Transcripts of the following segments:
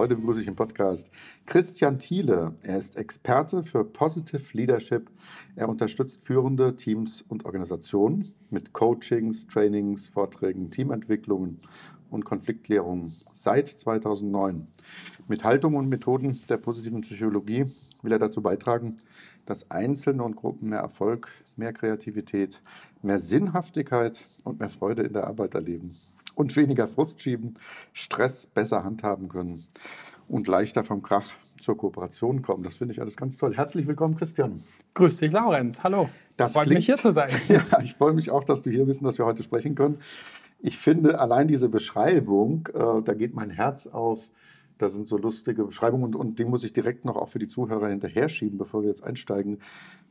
Heute begrüße ich im Podcast Christian Thiele. Er ist Experte für Positive Leadership. Er unterstützt führende Teams und Organisationen mit Coachings, Trainings, Vorträgen, Teamentwicklungen und Konfliktklärung seit 2009. Mit Haltung und Methoden der positiven Psychologie will er dazu beitragen, dass Einzelne und Gruppen mehr Erfolg, mehr Kreativität, mehr Sinnhaftigkeit und mehr Freude in der Arbeit erleben und weniger Frust schieben, Stress besser handhaben können und leichter vom Krach zur Kooperation kommen. Das finde ich alles ganz toll. Herzlich willkommen, Christian. Grüß dich, Laurenz. Hallo. Das freut mich hier zu sein. Ja, ich freue mich auch, dass du hier bist und dass wir heute sprechen können. Ich finde allein diese Beschreibung, äh, da geht mein Herz auf. Da sind so lustige Beschreibungen und, und die muss ich direkt noch auch für die Zuhörer hinterher schieben, bevor wir jetzt einsteigen.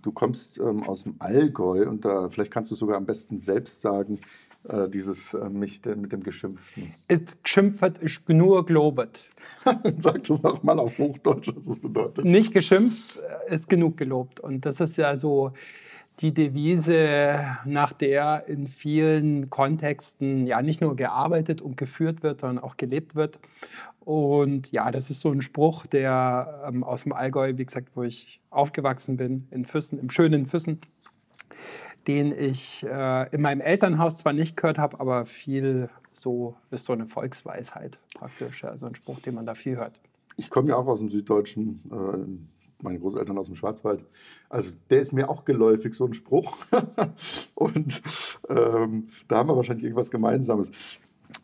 Du kommst ähm, aus dem Allgäu und da, vielleicht kannst du sogar am besten selbst sagen, äh, dieses äh, mich mit dem Geschimpften. Et geschimpft ist genug gelobet. Sag das nochmal auf Hochdeutsch, was das bedeutet. Nicht geschimpft äh, ist genug gelobt. Und das ist ja so die Devise, nach der in vielen Kontexten ja nicht nur gearbeitet und geführt wird, sondern auch gelebt wird. Und ja, das ist so ein Spruch, der ähm, aus dem Allgäu, wie gesagt, wo ich aufgewachsen bin, in Füssen, im schönen Füssen, den ich äh, in meinem Elternhaus zwar nicht gehört habe, aber viel so ist so eine Volksweisheit praktisch, also ein Spruch, den man da viel hört. Ich komme ja auch aus dem Süddeutschen, äh, meine Großeltern aus dem Schwarzwald. Also der ist mir auch geläufig, so ein Spruch. Und ähm, da haben wir wahrscheinlich irgendwas Gemeinsames.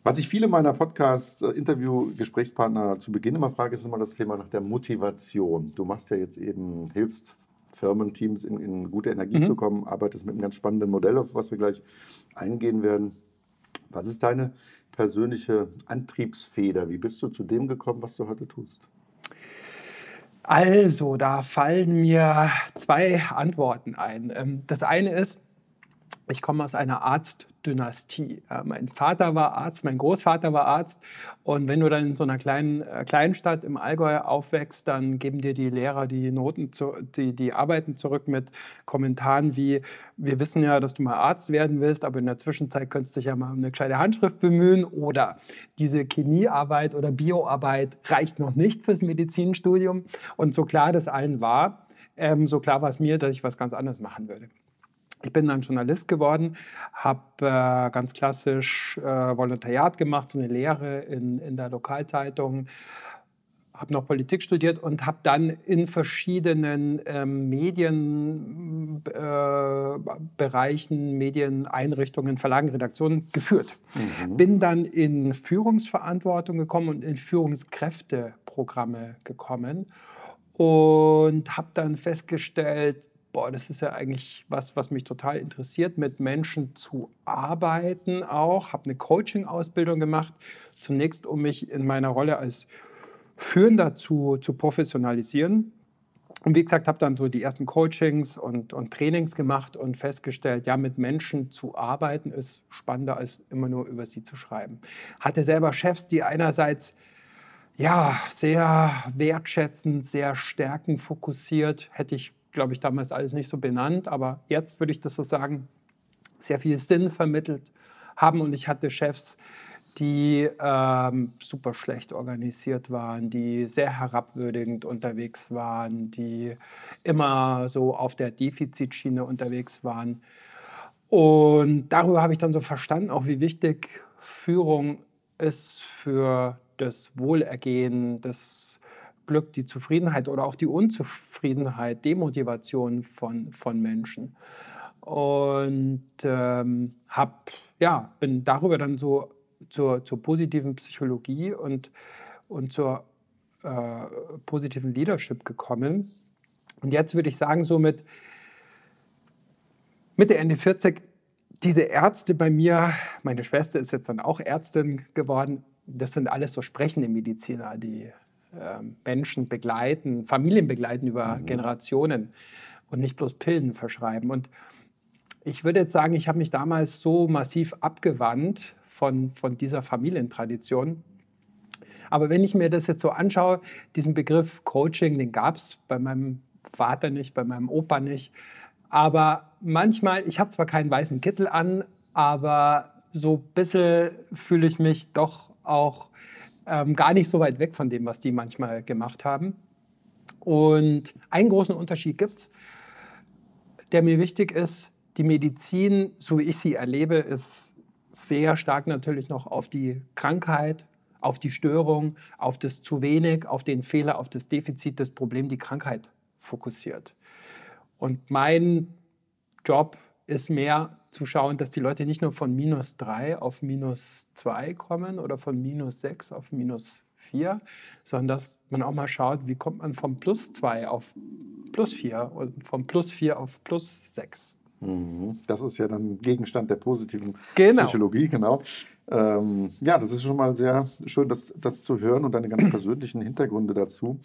Was ich viele meiner Podcast-Interview-Gesprächspartner zu Beginn immer frage, ist immer das Thema nach der Motivation. Du machst ja jetzt eben, hilfst Firmenteams in, in gute Energie mhm. zu kommen, arbeitest mit einem ganz spannenden Modell, auf was wir gleich eingehen werden. Was ist deine persönliche Antriebsfeder? Wie bist du zu dem gekommen, was du heute tust? Also, da fallen mir zwei Antworten ein. Ähm, das eine ist, ich komme aus einer Arztdynastie. mein Vater war Arzt, mein Großvater war Arzt. Und wenn du dann in so einer kleinen äh, Kleinstadt im Allgäu aufwächst, dann geben dir die Lehrer die Noten, zu, die, die Arbeiten zurück mit Kommentaren wie, wir wissen ja, dass du mal Arzt werden willst, aber in der Zwischenzeit könntest du dich ja mal um eine gescheite Handschrift bemühen. Oder diese Chemiearbeit oder Bioarbeit reicht noch nicht fürs Medizinstudium. Und so klar das allen war, ähm, so klar war es mir, dass ich was ganz anderes machen würde. Ich bin dann Journalist geworden, habe äh, ganz klassisch äh, Volontariat gemacht, so eine Lehre in, in der Lokalzeitung, habe noch Politik studiert und habe dann in verschiedenen ähm, Medienbereichen, äh, Medieneinrichtungen, Verlagen, Redaktionen geführt. Mhm. Bin dann in Führungsverantwortung gekommen und in Führungskräfteprogramme gekommen und habe dann festgestellt, boah, das ist ja eigentlich was, was mich total interessiert, mit Menschen zu arbeiten auch. Habe eine Coaching-Ausbildung gemacht, zunächst um mich in meiner Rolle als Führender zu, zu professionalisieren. Und wie gesagt, habe dann so die ersten Coachings und, und Trainings gemacht und festgestellt, ja, mit Menschen zu arbeiten ist spannender, als immer nur über sie zu schreiben. Hatte selber Chefs, die einerseits ja, sehr wertschätzend, sehr stärkenfokussiert, hätte ich glaube ich, damals alles nicht so benannt, aber jetzt würde ich das so sagen, sehr viel Sinn vermittelt haben. Und ich hatte Chefs, die ähm, super schlecht organisiert waren, die sehr herabwürdigend unterwegs waren, die immer so auf der Defizitschiene unterwegs waren. Und darüber habe ich dann so verstanden, auch wie wichtig Führung ist für das Wohlergehen des Glück, die Zufriedenheit oder auch die Unzufriedenheit, Demotivation von, von Menschen. Und ähm, hab, ja, bin darüber dann so zur, zur positiven Psychologie und, und zur äh, positiven Leadership gekommen. Und jetzt würde ich sagen, so mit Mitte, Ende 40, diese Ärzte bei mir, meine Schwester ist jetzt dann auch Ärztin geworden, das sind alles so sprechende Mediziner, die Menschen begleiten, Familien begleiten über mhm. Generationen. und nicht bloß Pillen verschreiben. Und ich würde jetzt sagen, ich habe mich damals so massiv abgewandt von, von dieser Familientradition. Aber wenn ich mir das jetzt so anschaue, diesen Begriff Coaching, den gab es bei meinem Vater nicht, bei meinem Opa nicht. Aber manchmal, ich habe zwar keinen weißen Kittel an, aber so ein bisschen fühle ich mich doch auch ähm, gar nicht so weit weg von dem, was die manchmal gemacht haben. Und einen großen Unterschied gibt es, der mir wichtig ist. Die Medizin, so wie ich sie erlebe, ist sehr stark natürlich noch auf die Krankheit, auf die Störung, auf das zu wenig, auf den Fehler, auf das Defizit, das Problem, die Krankheit fokussiert. Und mein Job ist mehr zu schauen, dass die Leute nicht nur von minus 3 auf minus 2 kommen oder von minus 6 auf minus 4, sondern dass man auch mal schaut, wie kommt man vom plus 2 auf plus 4 und vom plus 4 auf plus 6. Mhm. Das ist ja dann Gegenstand der positiven genau. Psychologie, genau. Ähm, ja, das ist schon mal sehr schön, das, das zu hören und deine ganz persönlichen Hintergründe dazu.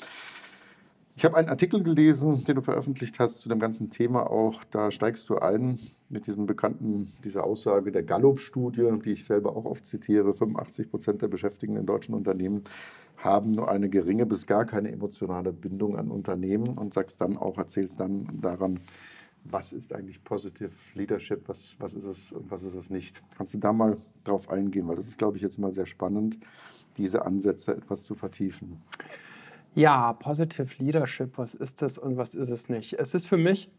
Ich habe einen Artikel gelesen, den du veröffentlicht hast zu dem ganzen Thema auch. Da steigst du ein mit diesem bekannten, dieser Aussage der Gallup-Studie, die ich selber auch oft zitiere. 85 Prozent der Beschäftigten in deutschen Unternehmen haben nur eine geringe bis gar keine emotionale Bindung an Unternehmen und sagst dann auch, erzählst dann daran, was ist eigentlich Positive Leadership, was, was ist es und was ist es nicht. Kannst du da mal drauf eingehen, weil das ist, glaube ich, jetzt mal sehr spannend, diese Ansätze etwas zu vertiefen. Ja, Positive Leadership, was ist das und was ist es nicht? Es ist für mich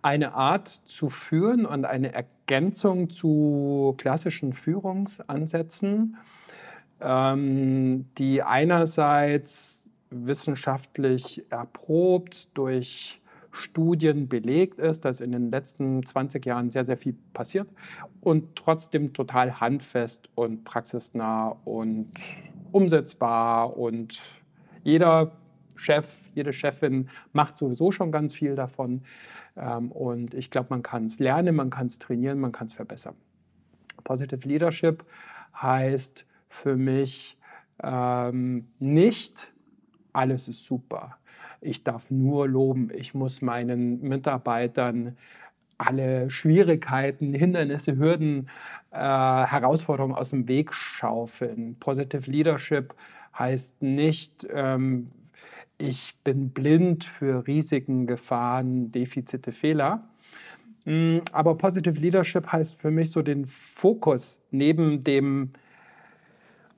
eine Art zu führen und eine Ergänzung zu klassischen Führungsansätzen, ähm, die einerseits wissenschaftlich erprobt durch Studien belegt ist, dass in den letzten 20 Jahren sehr, sehr viel passiert und trotzdem total handfest und praxisnah und umsetzbar und jeder Chef, jede Chefin macht sowieso schon ganz viel davon. Ähm, und ich glaube, man kann es lernen, man kann es trainieren, man kann es verbessern. Positive Leadership heißt für mich ähm, nicht, alles ist super. Ich darf nur loben. Ich muss meinen Mitarbeitern alle Schwierigkeiten, Hindernisse, Hürden, äh, Herausforderungen aus dem Weg schaufeln. Positive Leadership heißt nicht, ähm, ich bin blind für Risiken, Gefahren, Defizite, Fehler. Mm, aber Positive Leadership heißt für mich so den Fokus neben dem,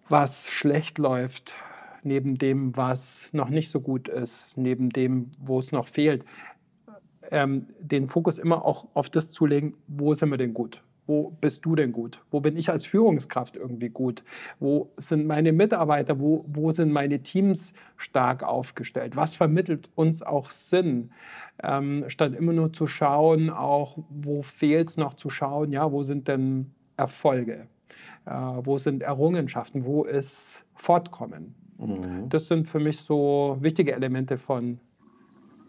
was schlecht läuft, neben dem, was noch nicht so gut ist, neben dem, wo es noch fehlt, ähm, den Fokus immer auch auf das zu legen, wo sind wir denn gut? Wo bist du denn gut? Wo bin ich als Führungskraft irgendwie gut? Wo sind meine Mitarbeiter? Wo, wo sind meine Teams stark aufgestellt? Was vermittelt uns auch Sinn? Ähm, statt immer nur zu schauen, auch wo fehlt es noch zu schauen, ja, wo sind denn Erfolge? Äh, wo sind Errungenschaften? Wo ist Fortkommen? Mhm. Das sind für mich so wichtige Elemente von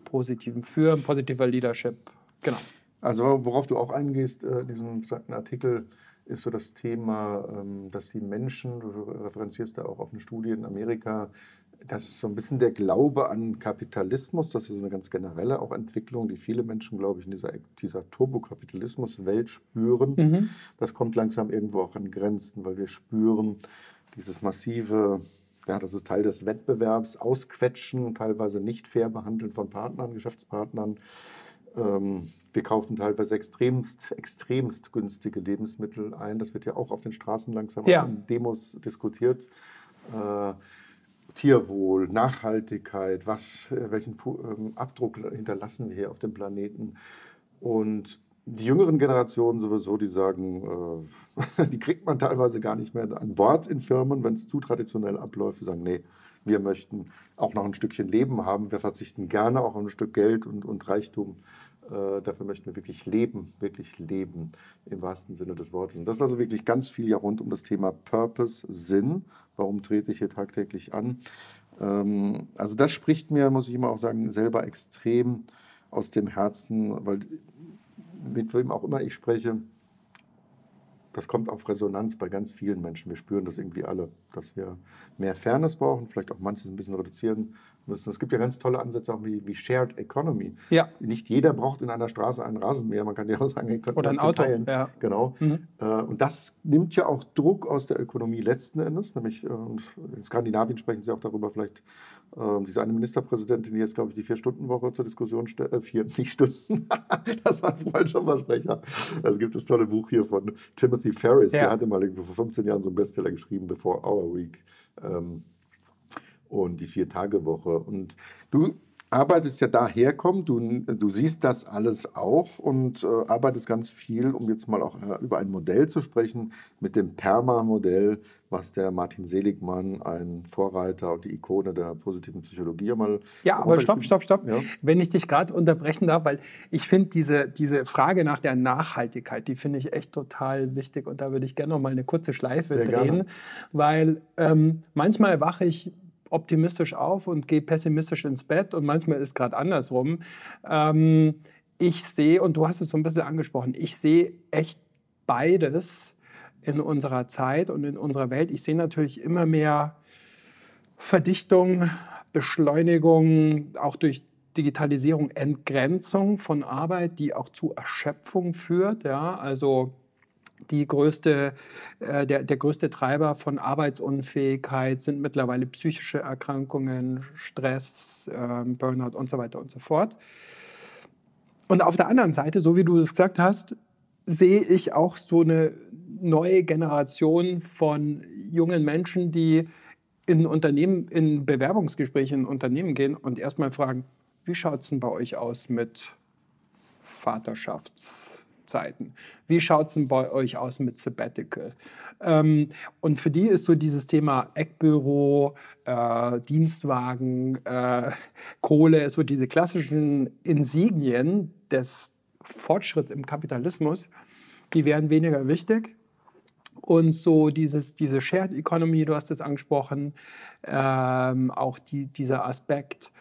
positivem Führen, positiver Leadership. Genau. Also worauf du auch eingehst äh, in diesem besagten Artikel, ist so das Thema, ähm, dass die Menschen, du referenzierst da auch auf eine Studie in Amerika, dass so ein bisschen der Glaube an Kapitalismus, das ist so eine ganz generelle auch Entwicklung, die viele Menschen, glaube ich, in dieser, dieser Turbokapitalismus-Welt spüren. Mhm. Das kommt langsam irgendwo auch an Grenzen, weil wir spüren dieses massive, ja, das ist Teil des Wettbewerbs, Ausquetschen, teilweise nicht fair behandeln von Partnern, Geschäftspartnern. Ähm, wir kaufen teilweise extremst, extremst günstige Lebensmittel ein. Das wird ja auch auf den Straßen langsam ja. in Demos diskutiert. Äh, Tierwohl, Nachhaltigkeit, was, äh, welchen ähm, Abdruck hinterlassen wir hier auf dem Planeten. Und die jüngeren Generationen sowieso, die sagen, äh, die kriegt man teilweise gar nicht mehr an Bord in Firmen, wenn es zu traditionell abläuft. Die sagen, nee, wir möchten auch noch ein Stückchen Leben haben. Wir verzichten gerne auch auf ein Stück Geld und, und Reichtum äh, dafür möchten wir wirklich leben, wirklich leben im wahrsten Sinne des Wortes. Und das ist also wirklich ganz viel ja rund um das Thema Purpose, Sinn. Warum trete ich hier tagtäglich an? Ähm, also das spricht mir, muss ich immer auch sagen, selber extrem aus dem Herzen, weil mit wem auch immer ich spreche, das kommt auf Resonanz bei ganz vielen Menschen. Wir spüren das irgendwie alle, dass wir mehr Fairness brauchen, vielleicht auch manches ein bisschen reduzieren müssen. Es gibt ja ganz tolle Ansätze auch wie, wie Shared Economy. Ja. Nicht jeder braucht in einer Straße einen Rasenmäher. Man kann ja auch sagen, ihr könnt Oder ein Auto. Teilen. Ja. Genau. Mhm. Äh, und das nimmt ja auch Druck aus der Ökonomie letzten Endes. Nämlich äh, in Skandinavien sprechen sie auch darüber, vielleicht äh, diese eine Ministerpräsidentin, die jetzt, glaube ich, die Vier-Stunden-Woche zur Diskussion stellt. Äh, vier, nicht Stunden. das war ein schon Versprecher. Also gibt das tolle Buch hier von Timothy Ferris. Ja. Der hatte mal vor 15 Jahren so einen Bestseller geschrieben, The Four-Hour Week. Ähm, und die Vier-Tage-Woche. Und du arbeitest ja daherkommen, du, du siehst das alles auch und äh, arbeitest ganz viel, um jetzt mal auch äh, über ein Modell zu sprechen, mit dem PERMA-Modell, was der Martin Seligmann, ein Vorreiter und die Ikone der positiven Psychologie, mal. Ja, aber stopp, stopp, stopp. Ja. Wenn ich dich gerade unterbrechen darf, weil ich finde diese, diese Frage nach der Nachhaltigkeit, die finde ich echt total wichtig und da würde ich gerne noch mal eine kurze Schleife Sehr drehen, gerne. weil ähm, manchmal wache ich optimistisch auf und gehe pessimistisch ins Bett und manchmal ist gerade andersrum. Ähm, ich sehe, und du hast es so ein bisschen angesprochen, ich sehe echt beides in unserer Zeit und in unserer Welt. Ich sehe natürlich immer mehr Verdichtung, Beschleunigung, auch durch Digitalisierung, Entgrenzung von Arbeit, die auch zu Erschöpfung führt. Ja? Also die größte, äh, der, der größte Treiber von Arbeitsunfähigkeit sind mittlerweile psychische Erkrankungen, Stress, äh, Burnout und so weiter und so fort. Und auf der anderen Seite, so wie du es gesagt hast, sehe ich auch so eine neue Generation von jungen Menschen, die in Unternehmen, in Bewerbungsgespräche in Unternehmen gehen und erstmal fragen, wie schaut es denn bei euch aus mit Vaterschafts- Zeiten. Wie schaut es denn bei euch aus mit Sabbatical? Ähm, und für die ist so dieses Thema Eckbüro, äh, Dienstwagen, äh, Kohle, so diese klassischen Insignien des Fortschritts im Kapitalismus, die werden weniger wichtig. Und so dieses, diese Shared Economy, du hast es angesprochen, ähm, auch die, dieser Aspekt,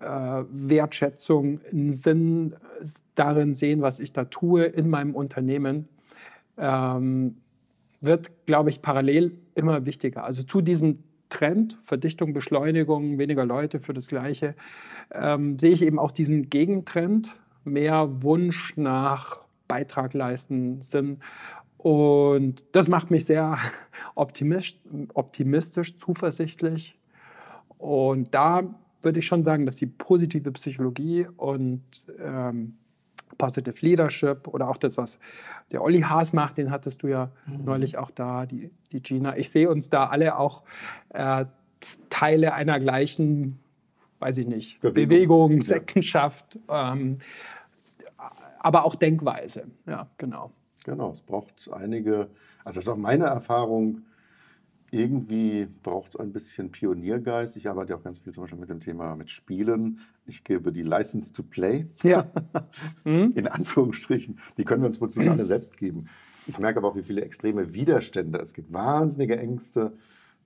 Wertschätzung, einen Sinn darin sehen, was ich da tue in meinem Unternehmen, ähm, wird, glaube ich, parallel immer wichtiger. Also zu diesem Trend, Verdichtung, Beschleunigung, weniger Leute für das Gleiche, ähm, sehe ich eben auch diesen Gegentrend, mehr Wunsch nach Beitrag leisten, Sinn. Und das macht mich sehr optimistisch, optimistisch zuversichtlich. Und da würde ich schon sagen, dass die positive Psychologie und ähm, Positive Leadership oder auch das, was der Olli Haas macht, den hattest du ja mhm. neulich auch da, die, die Gina. Ich sehe uns da alle auch äh, Teile einer gleichen, weiß ich nicht, Bewegung, Bewegung Sektenschaft, ähm, aber auch Denkweise. Ja, genau. Genau, es braucht einige, also das ist auch meine Erfahrung, irgendwie braucht es ein bisschen Pioniergeist. Ich arbeite auch ganz viel zum Beispiel mit dem Thema mit Spielen. Ich gebe die License to Play. Ja. Mhm. In Anführungsstrichen. Die können wir uns plötzlich alle selbst geben. Ich merke aber auch, wie viele extreme Widerstände. Es gibt wahnsinnige Ängste.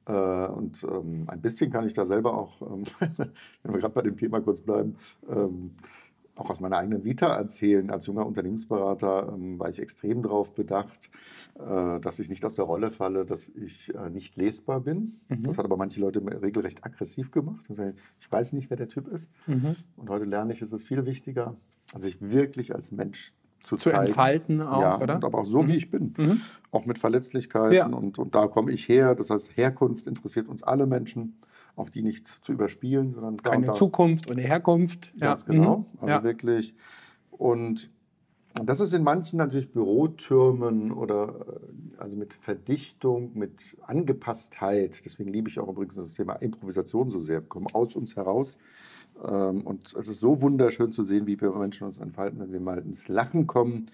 Äh, und ähm, ein bisschen kann ich da selber auch, ähm, wenn wir gerade bei dem Thema kurz bleiben, ähm, auch aus meiner eigenen Vita erzählen. Als junger Unternehmensberater ähm, war ich extrem darauf bedacht, äh, dass ich nicht aus der Rolle falle, dass ich äh, nicht lesbar bin. Mhm. Das hat aber manche Leute regelrecht aggressiv gemacht. Ich weiß nicht, wer der Typ ist. Mhm. Und heute lerne ich, es ist viel wichtiger, sich wirklich als Mensch zu, zu zeigen. entfalten auch, ja, oder? Und aber auch so, mhm. wie ich bin. Mhm. Auch mit Verletzlichkeiten. Ja. Und, und da komme ich her. Das heißt, Herkunft interessiert uns alle Menschen auch die nicht zu überspielen, sondern keine Zukunft und Herkunft. Ganz ja. genau. Mhm. Also ja. wirklich. Und das ist in manchen natürlich Bürotürmen oder äh, also mit Verdichtung, mit Angepasstheit. Deswegen liebe ich auch übrigens das Thema Improvisation so sehr. Wir kommen aus uns heraus. Ähm, und es ist so wunderschön zu sehen, wie wir Menschen uns entfalten, wenn wir mal ins Lachen kommen.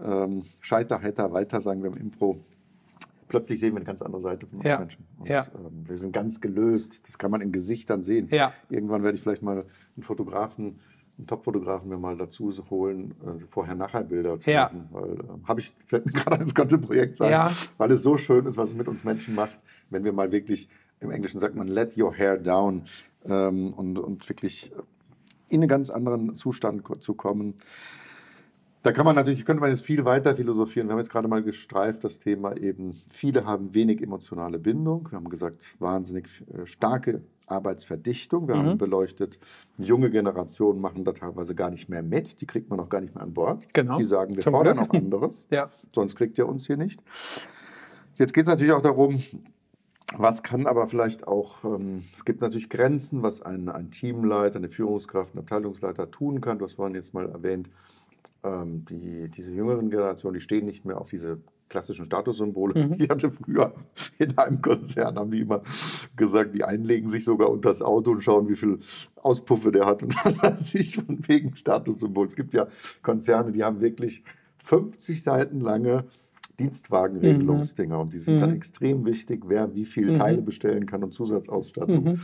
Ähm, Scheiter, heiter, weiter, sagen wir im Impro plötzlich sehen wir eine ganz andere Seite von uns ja. Menschen. Und, ja. ähm, wir sind ganz gelöst. Das kann man in Gesichtern sehen. Ja. Irgendwann werde ich vielleicht mal einen Fotografen, einen Top-Fotografen mir mal dazu holen, äh, Vorher-Nachher-Bilder zu machen. Weil äh, habe ich, fällt mir gerade ins ganze Projekt sein, weil es so schön ist, was es mit uns Menschen macht, wenn wir mal wirklich, im Englischen sagt man, let your hair down ähm, und, und wirklich in einen ganz anderen Zustand zu kommen. Da kann man natürlich, könnte man jetzt viel weiter philosophieren. Wir haben jetzt gerade mal gestreift das Thema eben, viele haben wenig emotionale Bindung. Wir haben gesagt, wahnsinnig äh, starke Arbeitsverdichtung. Wir mhm. haben beleuchtet, junge Generationen machen da teilweise gar nicht mehr mit. Die kriegt man auch gar nicht mehr an Bord. Genau. Die sagen, wir Zum fordern Glück. auch anderes. ja. Sonst kriegt ihr uns hier nicht. Jetzt geht es natürlich auch darum, was kann aber vielleicht auch, ähm, es gibt natürlich Grenzen, was ein, ein Teamleiter, eine Führungskraft, ein Abteilungsleiter tun kann. Du hast vorhin jetzt mal erwähnt, ähm, die, diese jüngeren Generationen, die stehen nicht mehr auf diese klassischen Statussymbole. Mhm. Ich hatte früher in einem Konzern, haben die immer gesagt, die einen legen sich sogar unter das Auto und schauen, wie viel Auspuffe der hat und was weiß ich, von wegen Statussymbol. Es gibt ja Konzerne, die haben wirklich 50 Seiten lange Dienstwagenregelungsdinger mhm. und die sind mhm. dann extrem wichtig, wer wie viele mhm. Teile bestellen kann und Zusatzausstattung. Mhm.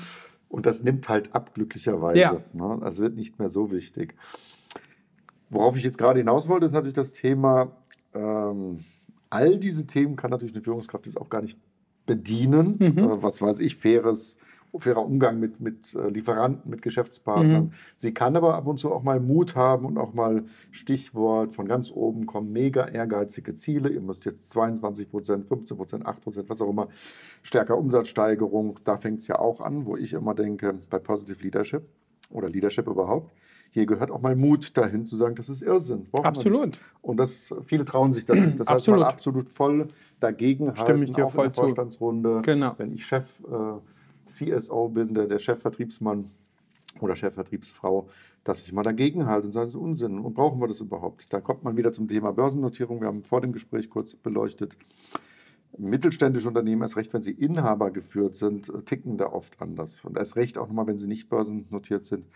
Und das nimmt halt ab, glücklicherweise. Ja. Ne? Also wird nicht mehr so wichtig. Worauf ich jetzt gerade hinaus wollte, ist natürlich das Thema, ähm, all diese Themen kann natürlich eine Führungskraft jetzt auch gar nicht bedienen. Mhm. Äh, was weiß ich, faires, fairer Umgang mit, mit äh, Lieferanten, mit Geschäftspartnern. Mhm. Sie kann aber ab und zu auch mal Mut haben und auch mal Stichwort von ganz oben kommen, mega ehrgeizige Ziele. Ihr müsst jetzt 22 Prozent, 15 Prozent, 8 Prozent, was auch immer, stärker Umsatzsteigerung. Da fängt es ja auch an, wo ich immer denke, bei Positive Leadership oder Leadership überhaupt hier gehört auch mal Mut dahin zu sagen, das ist Irrsinn. Das absolut. Und das, viele trauen sich das nicht. Das heißt, mal absolut voll dagegen halten, Stimme ich dir auch voll in der Vorstandsrunde. Genau. Wenn ich Chef, äh, CSO bin, der, der Chefvertriebsmann oder Chefvertriebsfrau, dass ich mal dagegen halte und sage, das ist Unsinn. Und brauchen wir das überhaupt? Da kommt man wieder zum Thema Börsennotierung. Wir haben vor dem Gespräch kurz beleuchtet. Mittelständische Unternehmen, erst recht, wenn sie Inhaber geführt sind, ticken da oft anders. Und erst recht auch nochmal, wenn sie nicht börsennotiert sind.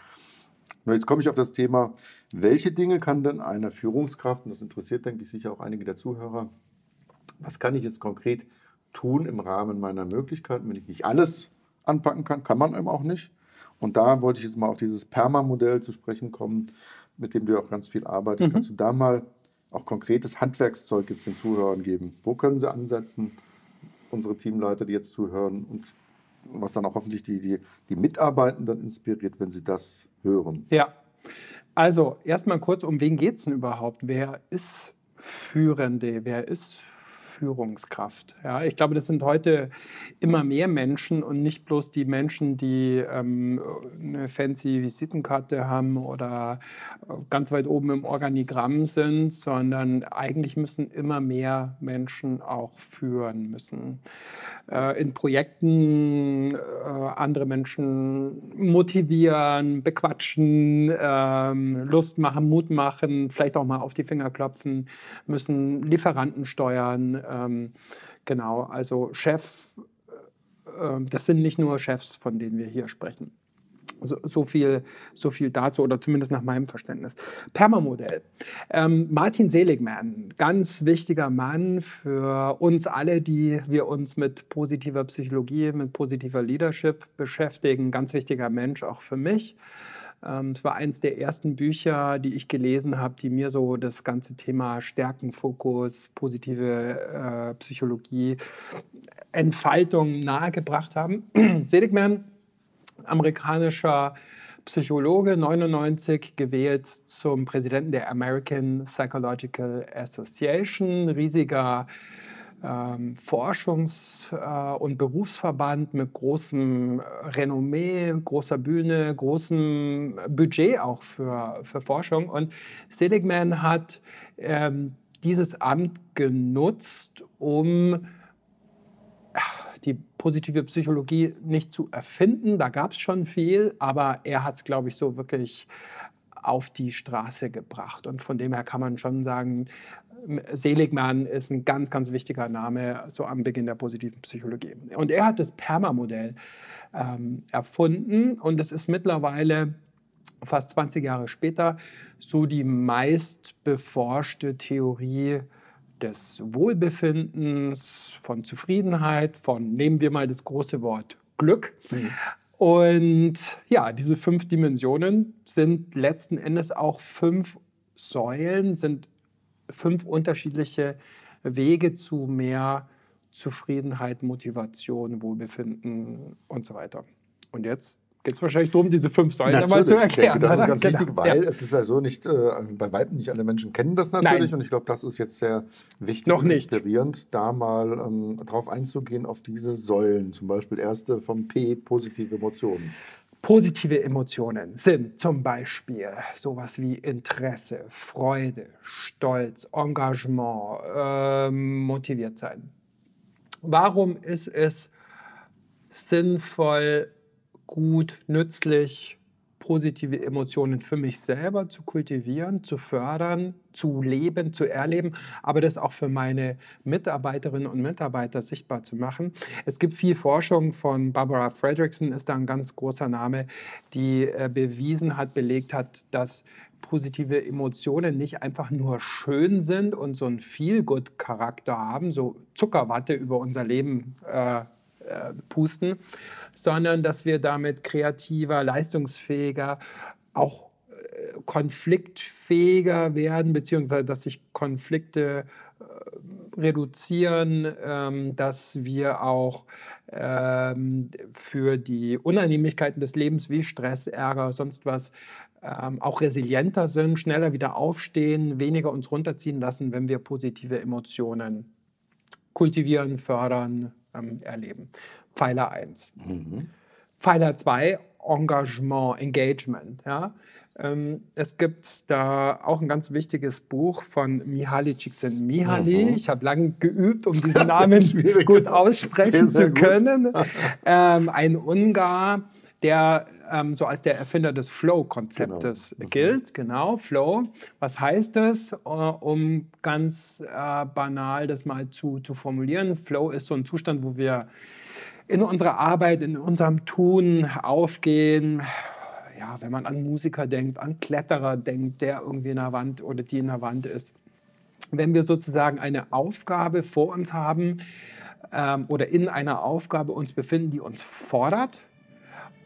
Nur jetzt komme ich auf das Thema, welche Dinge kann denn eine Führungskraft, und das interessiert, denke ich, sicher auch einige der Zuhörer, was kann ich jetzt konkret tun im Rahmen meiner Möglichkeiten, wenn ich nicht alles anpacken kann, kann man eben auch nicht. Und da wollte ich jetzt mal auf dieses Perma-Modell zu sprechen kommen, mit dem du ja auch ganz viel arbeitest. Mhm. Kannst du da mal auch konkretes Handwerkszeug jetzt den Zuhörern geben? Wo können sie ansetzen, unsere Teamleiter, die jetzt zuhören und was dann auch hoffentlich die, die, die Mitarbeitenden inspiriert, wenn sie das hören. Ja, also erstmal kurz, um wen geht es denn überhaupt? Wer ist Führende? Wer ist Führungskraft. Ja, ich glaube, das sind heute immer mehr Menschen und nicht bloß die Menschen, die ähm, eine fancy Visitenkarte haben oder ganz weit oben im Organigramm sind, sondern eigentlich müssen immer mehr Menschen auch führen müssen. Äh, in Projekten äh, andere Menschen motivieren, bequatschen, äh, Lust machen, Mut machen, vielleicht auch mal auf die Finger klopfen, müssen Lieferanten steuern, ähm, genau, also Chef, äh, das sind nicht nur Chefs, von denen wir hier sprechen. So, so, viel, so viel dazu, oder zumindest nach meinem Verständnis. Permamodell. Ähm, Martin Seligman, ganz wichtiger Mann für uns alle, die wir uns mit positiver Psychologie, mit positiver Leadership beschäftigen. Ganz wichtiger Mensch auch für mich. Ähm, es war eines der ersten Bücher, die ich gelesen habe, die mir so das ganze Thema Stärkenfokus, positive äh, Psychologie, Entfaltung nahegebracht haben. Seligman, amerikanischer Psychologe, 99 gewählt zum Präsidenten der American Psychological Association, riesiger ähm, Forschungs- äh, und Berufsverband mit großem Renommee, großer Bühne, großem Budget auch für, für Forschung. Und Seligman hat ähm, dieses Amt genutzt, um die positive Psychologie nicht zu erfinden. Da gab es schon viel, aber er hat es, glaube ich, so wirklich auf die Straße gebracht. Und von dem her kann man schon sagen, Seligman ist ein ganz, ganz wichtiger Name so am Beginn der positiven Psychologie. Und er hat das PERMA-Modell ähm, erfunden und es ist mittlerweile fast 20 Jahre später so die meist beforschte Theorie des Wohlbefindens, von Zufriedenheit, von, nehmen wir mal das große Wort Glück. Mhm. Und ja, diese fünf Dimensionen sind letzten Endes auch fünf Säulen, sind fünf unterschiedliche Wege zu mehr Zufriedenheit, Motivation, Wohlbefinden und so weiter. Und jetzt geht es wahrscheinlich darum, diese fünf Säulen einmal zu erklären. Ich denke, das ist ganz genau. wichtig, weil ja. es ist ja so nicht, äh, bei Weitem nicht alle Menschen kennen das natürlich Nein. und ich glaube, das ist jetzt sehr wichtig Noch und nicht. inspirierend, da mal ähm, drauf einzugehen auf diese Säulen. Zum Beispiel erste vom P, positive Emotionen. Positive Emotionen sind zum Beispiel sowas wie Interesse, Freude, Stolz, Engagement, äh, motiviert sein. Warum ist es sinnvoll, gut, nützlich, positive Emotionen für mich selber zu kultivieren, zu fördern, zu leben, zu erleben, aber das auch für meine Mitarbeiterinnen und Mitarbeiter sichtbar zu machen. Es gibt viel Forschung von Barbara Fredrickson, ist da ein ganz großer Name, die äh, bewiesen hat, belegt hat, dass positive Emotionen nicht einfach nur schön sind und so einen Feel-Good-Charakter haben, so Zuckerwatte über unser Leben äh, äh, pusten, sondern dass wir damit kreativer, leistungsfähiger, auch äh, konfliktfähiger werden, beziehungsweise dass sich Konflikte äh, reduzieren, ähm, dass wir auch ähm, für die Unannehmlichkeiten des Lebens wie Stress, Ärger, sonst was ähm, auch resilienter sind, schneller wieder aufstehen, weniger uns runterziehen lassen, wenn wir positive Emotionen kultivieren, fördern, erleben. Pfeiler 1. Mhm. Pfeiler 2, Engagement, Engagement. Ja? Ähm, es gibt da auch ein ganz wichtiges Buch von Mihaly Csikszentmihalyi. Mhm. Ich habe lange geübt, um diesen Namen gut aussprechen sehr, sehr zu können. Ähm, ein Ungar, der ähm, so als der Erfinder des Flow-Konzeptes genau. Mhm. gilt. Genau, Flow. Was heißt das, uh, um ganz äh, banal das mal zu, zu formulieren? Flow ist so ein Zustand, wo wir in unserer Arbeit, in unserem Tun aufgehen. Ja, wenn man an Musiker denkt, an Kletterer denkt, der irgendwie in der Wand oder die in der Wand ist. Wenn wir sozusagen eine Aufgabe vor uns haben ähm, oder in einer Aufgabe uns befinden, die uns fordert,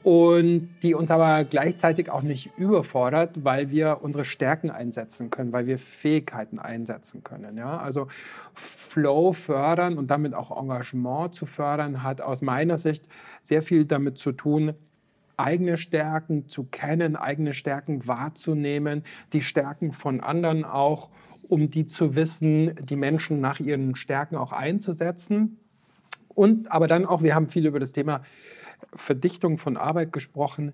und die uns aber gleichzeitig auch nicht überfordert, weil wir unsere Stärken einsetzen können, weil wir Fähigkeiten einsetzen können. Ja? Also Flow fördern und damit auch Engagement zu fördern, hat aus meiner Sicht sehr viel damit zu tun, eigene Stärken zu kennen, eigene Stärken wahrzunehmen, die Stärken von anderen auch, um die zu wissen, die Menschen nach ihren Stärken auch einzusetzen. Und aber dann auch, wir haben viel über das Thema Verdichtung von Arbeit gesprochen.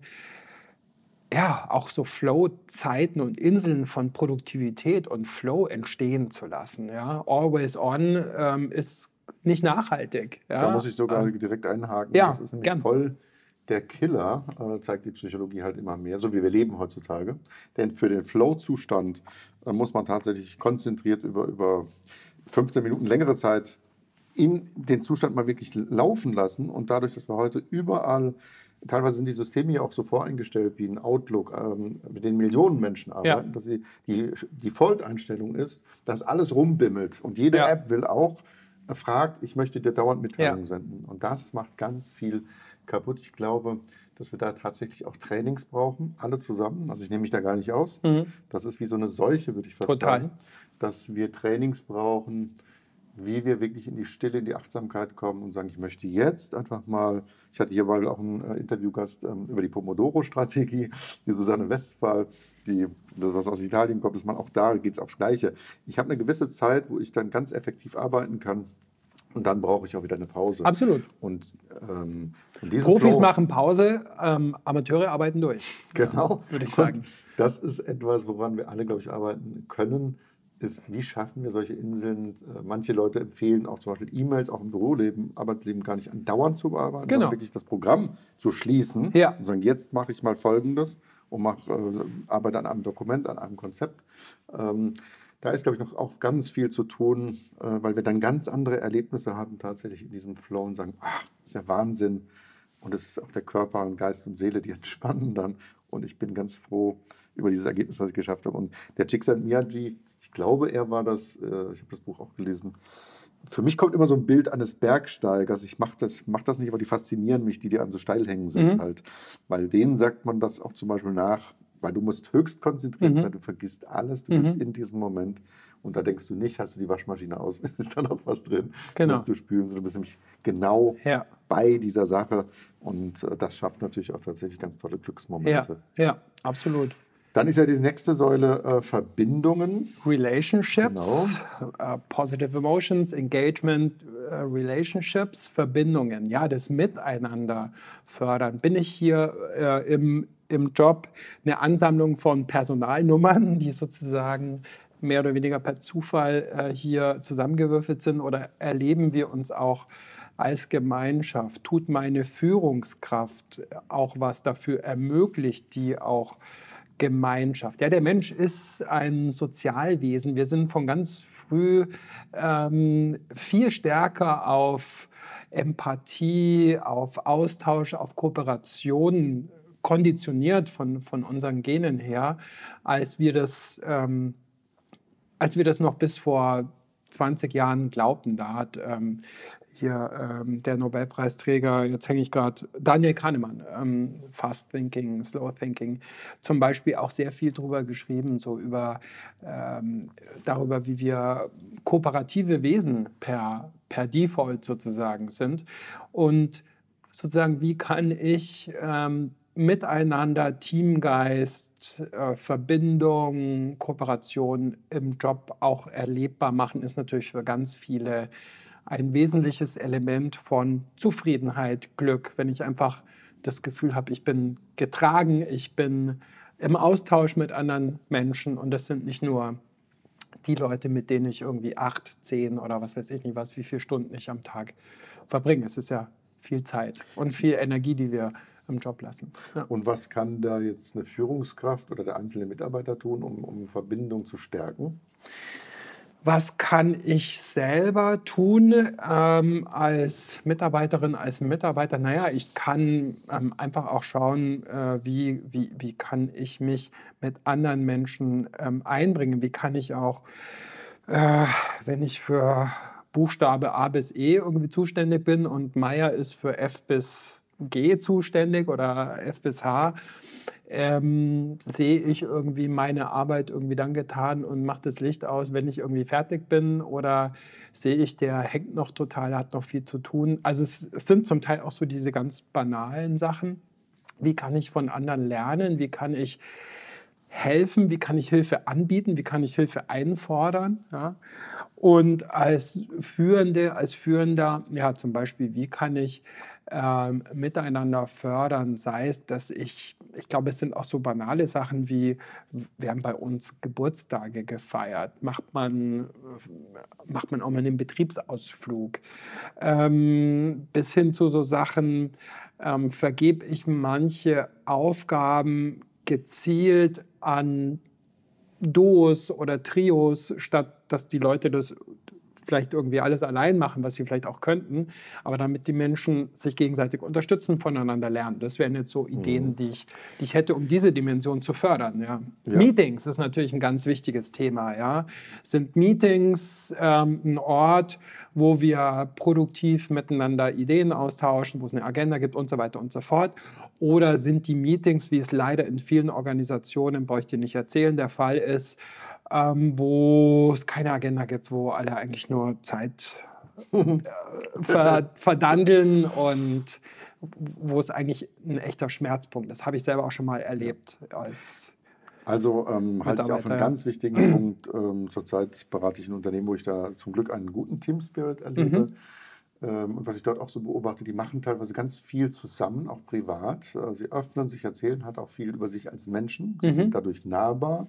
Ja, auch so Flow-Zeiten und Inseln von Produktivität und Flow entstehen zu lassen. Ja. Always on ähm, ist nicht nachhaltig. Ja. Da muss ich sogar ähm, direkt einhaken. Ja, das ist nämlich gern. voll der Killer, äh, zeigt die Psychologie halt immer mehr, so wie wir leben heutzutage. Denn für den Flow-Zustand äh, muss man tatsächlich konzentriert über, über 15 Minuten längere Zeit in den Zustand mal wirklich laufen lassen. Und dadurch, dass wir heute überall, teilweise sind die Systeme ja auch so voreingestellt wie ein Outlook, ähm, mit den Millionen Menschen arbeiten, ja. dass sie, die Default-Einstellung ist, dass alles rumbimmelt. Und jede ja. App will auch, äh, fragt, ich möchte dir dauernd Mitteilungen ja. senden. Und das macht ganz viel kaputt. Ich glaube, dass wir da tatsächlich auch Trainings brauchen, alle zusammen. Also ich nehme mich da gar nicht aus. Mhm. Das ist wie so eine Seuche, würde ich fast Total. sagen. Dass wir Trainings brauchen, wie wir wirklich in die Stille, in die Achtsamkeit kommen und sagen, ich möchte jetzt einfach mal, ich hatte hier mal auch einen äh, Interviewgast ähm, über die Pomodoro-Strategie, die Susanne Westphal, die, das was aus Italien kommt, dass man auch da geht es aufs Gleiche. Ich habe eine gewisse Zeit, wo ich dann ganz effektiv arbeiten kann. Und dann brauche ich auch wieder eine Pause. Absolut. Und, ähm, Profis Flow, machen Pause, ähm, Amateure arbeiten durch. Genau. Würde ich sagen. Und das ist etwas, woran wir alle, glaube ich, arbeiten können ist, wie schaffen wir solche Inseln? Äh, manche Leute empfehlen auch zum Beispiel E-Mails, auch im Büroleben, Arbeitsleben gar nicht andauernd zu bearbeiten, genau. sondern wirklich das Programm zu schließen ja. und sagen, jetzt mache ich mal Folgendes und mach, äh, arbeite an einem Dokument, an einem Konzept. Ähm, da ist, glaube ich, noch auch ganz viel zu tun, äh, weil wir dann ganz andere Erlebnisse haben tatsächlich in diesem Flow und sagen, ach, das ist ja Wahnsinn. Und es ist auch der Körper und Geist und Seele, die entspannen dann. Und ich bin ganz froh über dieses Ergebnis, was ich geschafft habe. Und der Csikszentmihalyi, glaube, er war das, äh, ich habe das Buch auch gelesen. Für mich kommt immer so ein Bild eines Bergsteigers. Ich mache das, mach das nicht, aber die faszinieren mich, die, die an so steil hängen sind mhm. halt. Weil denen sagt man das auch zum Beispiel nach, weil du musst höchst konzentriert mhm. sein, du vergisst alles, du mhm. bist in diesem Moment und da denkst du nicht, hast du die Waschmaschine aus, ist da noch was drin, genau. musst du spülen, sondern du bist nämlich genau ja. bei dieser Sache. Und äh, das schafft natürlich auch tatsächlich ganz tolle Glücksmomente. Ja, ja absolut. Dann ist ja die nächste Säule äh, Verbindungen. Relationships, genau. uh, Positive Emotions, Engagement, uh, Relationships, Verbindungen. Ja, das Miteinander fördern. Bin ich hier uh, im, im Job eine Ansammlung von Personalnummern, die sozusagen mehr oder weniger per Zufall hier zusammengewürfelt sind oder erleben wir uns auch als Gemeinschaft? Tut meine Führungskraft auch was dafür ermöglicht, die auch Gemeinschaft. Ja, der Mensch ist ein Sozialwesen. Wir sind von ganz früh ähm, viel stärker auf Empathie, auf Austausch, auf Kooperation konditioniert von, von unseren Genen her, als wir das, ähm, als wir das noch bis vor 20 Jahren glaubten. Da hat ähm, hier ähm, der Nobelpreisträger, jetzt hänge ich gerade, Daniel Kahnemann, ähm, Fast Thinking, Slow Thinking, zum Beispiel auch sehr viel darüber geschrieben, so über ähm, darüber, wie wir kooperative Wesen per, per Default sozusagen sind. Und sozusagen, wie kann ich ähm, Miteinander, Teamgeist, äh, Verbindung, Kooperation im Job auch erlebbar machen, ist natürlich für ganz viele ein wesentliches Element von Zufriedenheit, Glück, wenn ich einfach das Gefühl habe, ich bin getragen, ich bin im Austausch mit anderen Menschen und das sind nicht nur die Leute, mit denen ich irgendwie acht, zehn oder was weiß ich nicht was, wie viele Stunden ich am Tag verbringe. Es ist ja viel Zeit und viel Energie, die wir im Job lassen. Ja. Und was kann da jetzt eine Führungskraft oder der einzelne Mitarbeiter tun, um, um Verbindung zu stärken? Was kann ich selber tun ähm, als Mitarbeiterin, als Mitarbeiter? Naja, ich kann ähm, einfach auch schauen, äh, wie, wie, wie kann ich mich mit anderen Menschen ähm, einbringen? Wie kann ich auch, äh, wenn ich für Buchstabe A bis E irgendwie zuständig bin und Meier ist für F bis G zuständig oder F bis H, ähm, sehe ich irgendwie meine Arbeit irgendwie dann getan und mache das Licht aus, wenn ich irgendwie fertig bin oder sehe ich, der hängt noch total, hat noch viel zu tun. Also es, es sind zum Teil auch so diese ganz banalen Sachen. Wie kann ich von anderen lernen? Wie kann ich helfen? Wie kann ich Hilfe anbieten? Wie kann ich Hilfe einfordern? Ja? Und als Führende, als Führender, ja, zum Beispiel, wie kann ich ähm, miteinander fördern, sei es, dass ich, ich glaube, es sind auch so banale Sachen wie, wir haben bei uns Geburtstage gefeiert, macht man, macht man auch mal einen Betriebsausflug, ähm, bis hin zu so Sachen, ähm, vergebe ich manche Aufgaben gezielt an Duos oder Trios, statt dass die Leute das vielleicht irgendwie alles allein machen, was sie vielleicht auch könnten, aber damit die Menschen sich gegenseitig unterstützen, voneinander lernen. Das wären jetzt so Ideen, mhm. die, ich, die ich hätte, um diese Dimension zu fördern. Ja. ja. Meetings ist natürlich ein ganz wichtiges Thema. Ja. Sind Meetings ähm, ein Ort, wo wir produktiv miteinander Ideen austauschen, wo es eine Agenda gibt und so weiter und so fort? Oder sind die Meetings, wie es leider in vielen Organisationen, brauche ich dir nicht erzählen, der Fall ist, ähm, wo es keine Agenda gibt, wo alle eigentlich nur Zeit äh, ver verdandeln und wo es eigentlich ein echter Schmerzpunkt ist. Das habe ich selber auch schon mal erlebt. Als also ähm, halte ich auch für einen ganz wichtigen Punkt. Ähm, zurzeit berate ich ein Unternehmen, wo ich da zum Glück einen guten Team Spirit erlebe. Mhm. Ähm, und was ich dort auch so beobachte, die machen teilweise ganz viel zusammen, auch privat. Äh, sie öffnen sich, erzählen halt auch viel über sich als Menschen. Sie mhm. sind dadurch nahbar.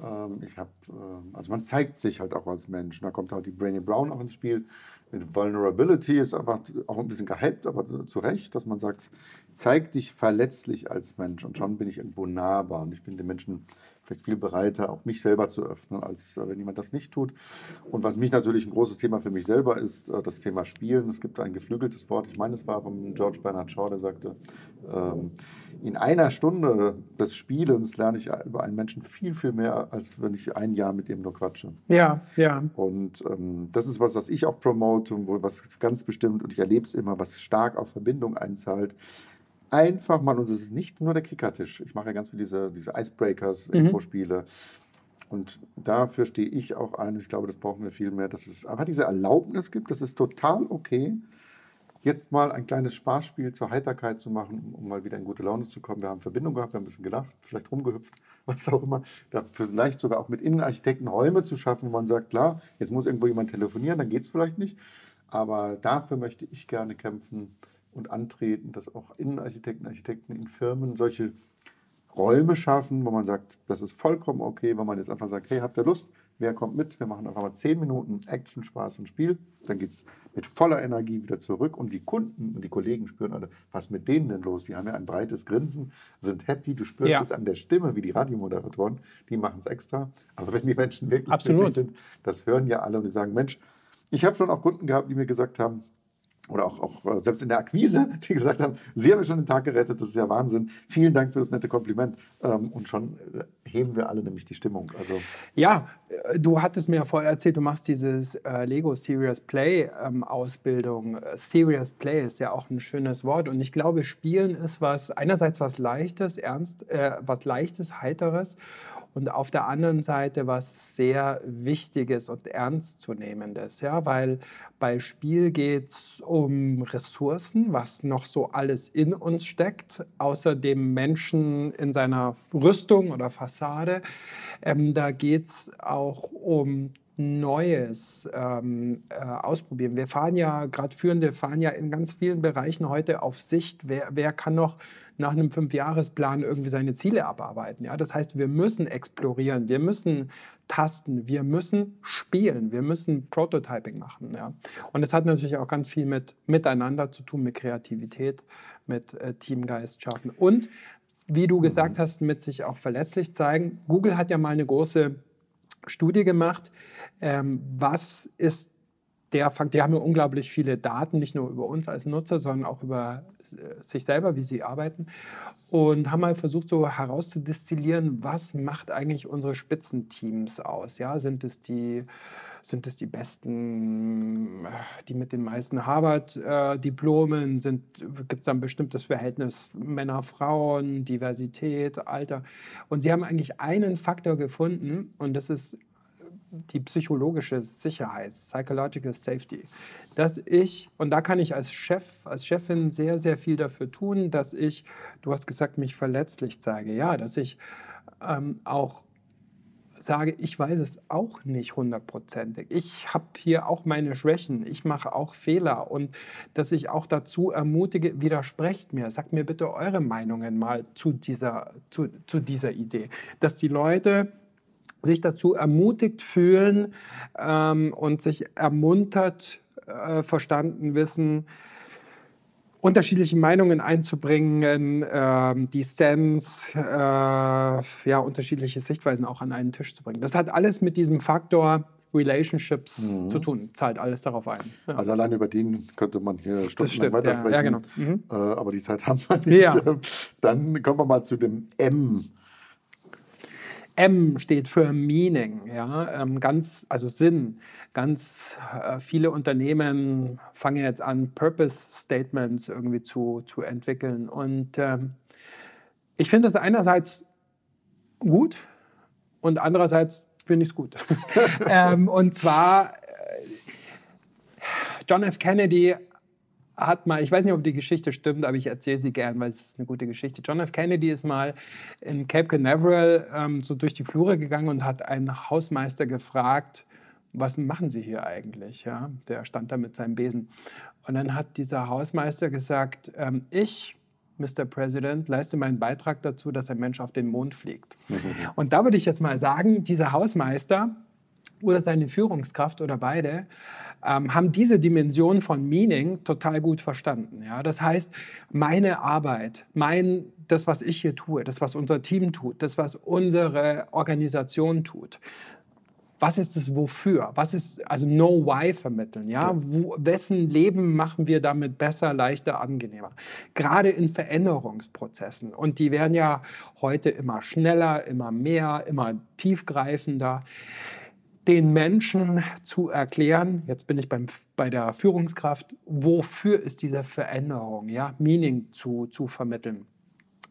Ähm, ich habe, äh, also man zeigt sich halt auch als Mensch. da kommt halt die Brainy Brown auch ins Spiel. Mit Vulnerability ist einfach auch ein bisschen gehypt, aber zu Recht, dass man sagt, zeig dich verletzlich als Mensch und schon bin ich irgendwo nahbar und ich bin den Menschen vielleicht viel bereiter, auch mich selber zu öffnen, als äh, wenn jemand das nicht tut. Und was mich natürlich ein großes Thema für mich selber ist, äh, das Thema Spielen. Es gibt ein geflügeltes Wort, ich meine, es war von George Bernard Shaw, der sagte, ähm, in einer Stunde des Spielens lerne ich über einen Menschen viel, viel mehr, als wenn ich ein Jahr mit ihm nur quatsche. Ja, ja. Und ähm, das ist was, was ich auch promote, wo was ganz bestimmt, und ich erlebe es immer, was stark auf Verbindung einzahlt einfach mal, und es ist nicht nur der Kickertisch. Ich mache ja ganz viel diese, diese Icebreakers, mhm. Intro-Spiele. Und dafür stehe ich auch ein. Ich glaube, das brauchen wir viel mehr, dass es einfach diese Erlaubnis gibt. Das ist total okay, jetzt mal ein kleines Spaßspiel zur Heiterkeit zu machen, um mal wieder in gute Laune zu kommen. Wir haben Verbindung gehabt, wir haben ein bisschen gelacht, vielleicht rumgehüpft, was auch immer. Da vielleicht sogar auch mit Innenarchitekten Räume zu schaffen, wo man sagt, klar, jetzt muss irgendwo jemand telefonieren, dann geht es vielleicht nicht. Aber dafür möchte ich gerne kämpfen und antreten, dass auch Innenarchitekten, Architekten in Firmen solche Räume schaffen, wo man sagt, das ist vollkommen okay, wenn man jetzt einfach sagt, hey, habt ihr Lust? Wer kommt mit? Wir machen einfach mal zehn Minuten Action, Spaß und Spiel. Dann geht es mit voller Energie wieder zurück und die Kunden und die Kollegen spüren alle, was mit denen denn los? Die haben ja ein breites Grinsen, sind happy. Du spürst ja. es an der Stimme, wie die Radiomoderatoren, die machen es extra. Aber wenn die Menschen wirklich Absolut. sind, das hören ja alle und die sagen, Mensch, ich habe schon auch Kunden gehabt, die mir gesagt haben, oder auch, auch äh, selbst in der Akquise, die gesagt haben, Sie haben mir schon den Tag gerettet, das ist ja Wahnsinn. Vielen Dank für das nette Kompliment. Ähm, und schon äh, heben wir alle nämlich die Stimmung. Also ja, äh, du hattest mir ja vorher erzählt, du machst dieses Lego Serious Play ähm, Ausbildung. Serious Play ist ja auch ein schönes Wort. Und ich glaube, Spielen ist was, einerseits was Leichtes, Ernst, äh, was Leichtes, Heiteres und auf der anderen Seite was sehr Wichtiges und Ernstzunehmendes, ja, weil bei Spiel geht es um Ressourcen, was noch so alles in uns steckt, außer dem Menschen in seiner Rüstung oder Fassade. Ähm, da geht es auch um Neues ähm, äh, ausprobieren. Wir fahren ja, gerade Führende fahren ja in ganz vielen Bereichen heute auf Sicht. Wer, wer kann noch nach einem Fünfjahresplan irgendwie seine Ziele abarbeiten? Ja? Das heißt, wir müssen explorieren, wir müssen tasten, wir müssen spielen, wir müssen Prototyping machen. Ja? Und das hat natürlich auch ganz viel mit Miteinander zu tun, mit Kreativität, mit äh, Teamgeist schaffen. Und wie du gesagt mhm. hast, mit sich auch verletzlich zeigen. Google hat ja mal eine große Studie gemacht, ähm, was ist der Fakt, die haben ja unglaublich viele Daten, nicht nur über uns als Nutzer, sondern auch über äh, sich selber, wie sie arbeiten. Und haben mal versucht, so herauszudestillieren, was macht eigentlich unsere Spitzenteams aus? Ja, sind es die, sind es die besten, die mit den meisten Harvard-Diplomen? Äh, Gibt es ein bestimmtes Verhältnis Männer-Frauen, Diversität, Alter? Und sie haben eigentlich einen Faktor gefunden und das ist die psychologische Sicherheit, Psychological Safety, dass ich, und da kann ich als Chef, als Chefin sehr, sehr viel dafür tun, dass ich, du hast gesagt, mich verletzlich zeige, ja, dass ich ähm, auch sage, ich weiß es auch nicht hundertprozentig. Ich habe hier auch meine Schwächen, ich mache auch Fehler. Und dass ich auch dazu ermutige, widersprecht mir, sagt mir bitte eure Meinungen mal zu dieser, zu, zu dieser Idee, dass die Leute sich dazu ermutigt fühlen ähm, und sich ermuntert äh, verstanden wissen, unterschiedliche Meinungen einzubringen, äh, Dissens, äh, ja, unterschiedliche Sichtweisen auch an einen Tisch zu bringen. Das hat alles mit diesem Faktor Relationships mhm. zu tun, zahlt alles darauf ein. Ja. Also allein über den könnte man hier stundenlang weitersprechen. Ja, ja, genau. Mhm. Äh, aber die Zeit haben wir nicht. Ja. Dann kommen wir mal zu dem M. M steht für Meaning, ja, ähm, ganz, also Sinn. Ganz äh, viele Unternehmen fangen jetzt an, Purpose Statements irgendwie zu, zu entwickeln. Und ähm, ich finde das einerseits gut und andererseits finde ich es gut. ähm, und zwar, äh, John F. Kennedy hat mal, ich weiß nicht, ob die Geschichte stimmt, aber ich erzähle sie gern, weil es ist eine gute Geschichte. John F. Kennedy ist mal in Cape Canaveral ähm, so durch die Flure gegangen und hat einen Hausmeister gefragt, was machen Sie hier eigentlich? Ja, der stand da mit seinem Besen. Und dann hat dieser Hausmeister gesagt, ähm, ich, Mr. President, leiste meinen Beitrag dazu, dass ein Mensch auf den Mond fliegt. Und da würde ich jetzt mal sagen, dieser Hausmeister oder seine Führungskraft oder beide ähm, haben diese Dimension von Meaning total gut verstanden. Ja? Das heißt, meine Arbeit, mein, das, was ich hier tue, das, was unser Team tut, das, was unsere Organisation tut, was ist das Wofür? Was ist, also No Why vermitteln, ja? Wo, wessen Leben machen wir damit besser, leichter, angenehmer? Gerade in Veränderungsprozessen. Und die werden ja heute immer schneller, immer mehr, immer tiefgreifender den Menschen zu erklären, jetzt bin ich beim, bei der Führungskraft, wofür ist diese Veränderung, ja, Meaning zu, zu vermitteln.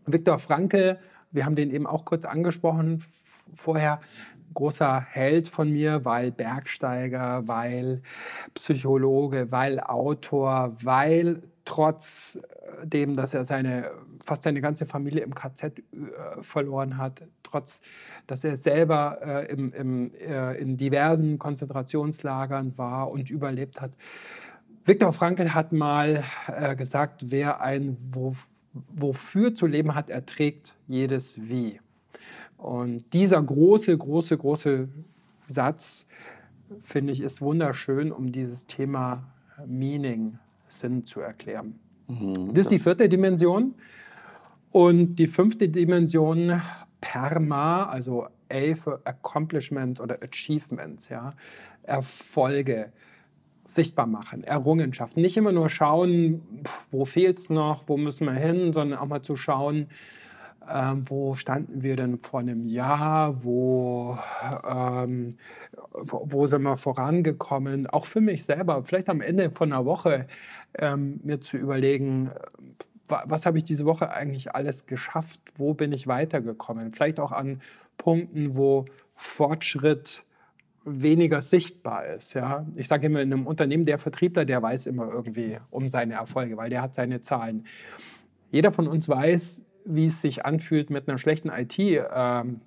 Viktor Frankl, wir haben den eben auch kurz angesprochen vorher, großer Held von mir, weil Bergsteiger, weil Psychologe, weil Autor, weil trotz dem, dass er seine, fast seine ganze Familie im KZ äh, verloren hat, trotz, dass er selber äh, im, im, äh, in diversen Konzentrationslagern war und überlebt hat. Viktor Frankl hat mal äh, gesagt, wer ein wo, wofür zu leben hat, erträgt jedes Wie. Und dieser große, große, große Satz, finde ich, ist wunderschön, um dieses Thema Meaning, Sinn zu erklären. Mhm, das ist die vierte Dimension. Und die fünfte Dimension, PERMA, also A für Accomplishment oder Achievements, ja, Erfolge sichtbar machen, Errungenschaften. Nicht immer nur schauen, wo fehlt es noch, wo müssen wir hin, sondern auch mal zu schauen, ähm, wo standen wir denn vor einem Jahr, wo, ähm, wo, wo, sind wir vorangekommen, auch für mich selber, vielleicht am Ende von einer Woche ähm, mir zu überlegen, was habe ich diese Woche eigentlich alles geschafft, wo bin ich weitergekommen, vielleicht auch an Punkten, wo Fortschritt weniger sichtbar ist. Ja? Ich sage immer, in einem Unternehmen, der Vertriebler, der weiß immer irgendwie um seine Erfolge, weil der hat seine Zahlen. Jeder von uns weiß, wie es sich anfühlt, mit einer schlechten IT-Abteilung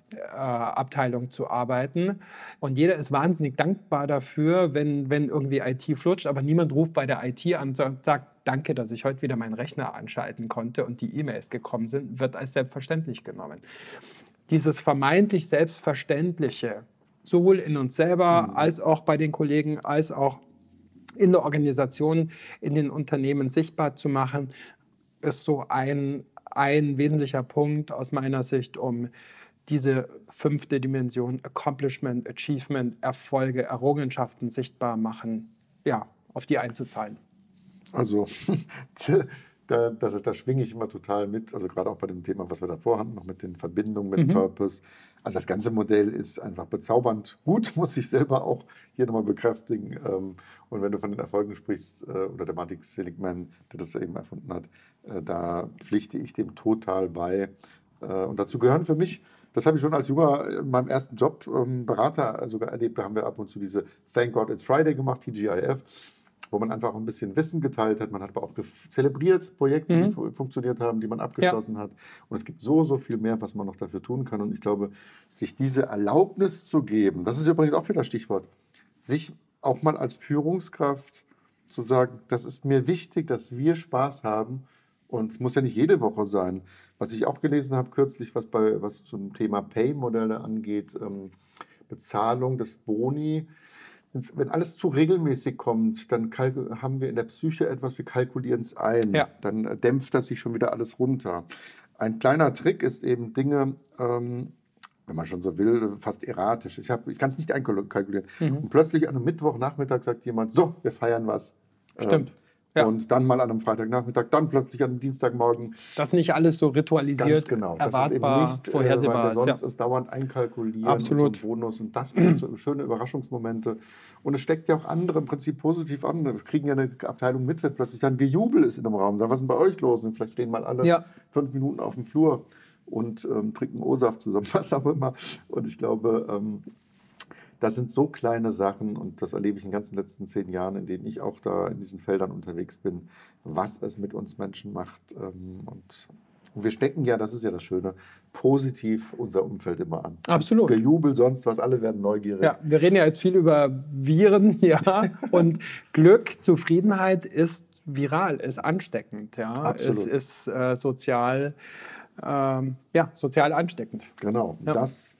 ähm, äh, zu arbeiten. Und jeder ist wahnsinnig dankbar dafür, wenn, wenn irgendwie IT flutscht, aber niemand ruft bei der IT an und sagt, danke, dass ich heute wieder meinen Rechner anschalten konnte und die E-Mails gekommen sind, wird als selbstverständlich genommen. Dieses vermeintlich Selbstverständliche, sowohl in uns selber mhm. als auch bei den Kollegen, als auch in der Organisation, in den Unternehmen sichtbar zu machen, ist so ein, ein wesentlicher Punkt aus meiner Sicht, um diese fünfte Dimension Accomplishment, Achievement, Erfolge, Errungenschaften sichtbar machen, ja, auf die einzuzahlen. Also da, da, da, schwinge ich immer total mit, also gerade auch bei dem Thema, was wir davor hatten, noch mit den Verbindungen mit mhm. Purpose. Also das ganze Modell ist einfach bezaubernd gut, muss ich selber auch hier nochmal bekräftigen. Ähm, und wenn du von den Erfolgen sprichst, äh, oder der Matic Seligman, der das eben erfunden hat, äh, da pflichte ich dem total bei. Äh, und dazu gehören für mich das habe ich schon als junger in meinem ersten Job ähm, Berater sogar erlebt. Da haben wir ab und zu diese Thank God It's Friday gemacht, TGIF wo man einfach ein bisschen Wissen geteilt hat. Man hat aber auch zelebriert Projekte, mhm. die funktioniert haben, die man abgeschlossen ja. hat. Und es gibt so, so viel mehr, was man noch dafür tun kann. Und ich glaube, sich diese Erlaubnis zu geben, das ist übrigens auch wieder Stichwort, sich auch mal als Führungskraft zu sagen, das ist mir wichtig, dass wir Spaß haben. Und es muss ja nicht jede Woche sein. Was ich auch gelesen habe kürzlich, was, bei, was zum Thema Pay-Modelle angeht, ähm, Bezahlung des Boni wenn alles zu regelmäßig kommt, dann haben wir in der Psyche etwas, wir kalkulieren es ein. Ja. Dann äh, dämpft das sich schon wieder alles runter. Ein kleiner Trick ist eben Dinge, ähm, wenn man schon so will, fast erratisch. Ich, ich kann es nicht einkalkulieren. Mhm. Und plötzlich an einem Mittwochnachmittag sagt jemand, so, wir feiern was. Stimmt. Ähm, ja. Und dann mal an einem Freitagnachmittag, dann plötzlich an einem Dienstagmorgen. Das nicht alles so ritualisiert, Ganz genau. erwartbar, das ist eben nicht, vorhersehbar. Äh, weil sonst ja. ist dauernd einkalkulieren Absolut. und so Bonus. Und das bringt so schöne Überraschungsmomente. Und es steckt ja auch andere im Prinzip positiv an. Wir kriegen ja eine Abteilung mit, wenn plötzlich dann Gejubel ist in einem Raum. Sagen, was ist denn bei euch los? Und vielleicht stehen mal alle ja. fünf Minuten auf dem Flur und ähm, trinken O-Saft zusammen, was auch immer. Und ich glaube, ähm, das sind so kleine Sachen und das erlebe ich in den ganzen letzten zehn Jahren, in denen ich auch da in diesen Feldern unterwegs bin, was es mit uns Menschen macht. Ähm, und wir stecken ja, das ist ja das Schöne, positiv unser Umfeld immer an. Absolut. Gejubel, sonst was, alle werden neugierig. Ja, wir reden ja jetzt viel über Viren, ja. und Glück, Zufriedenheit ist viral, ist ansteckend, ja. Absolut. Es ist äh, sozial, ähm, ja, sozial ansteckend. Genau. Ja. Das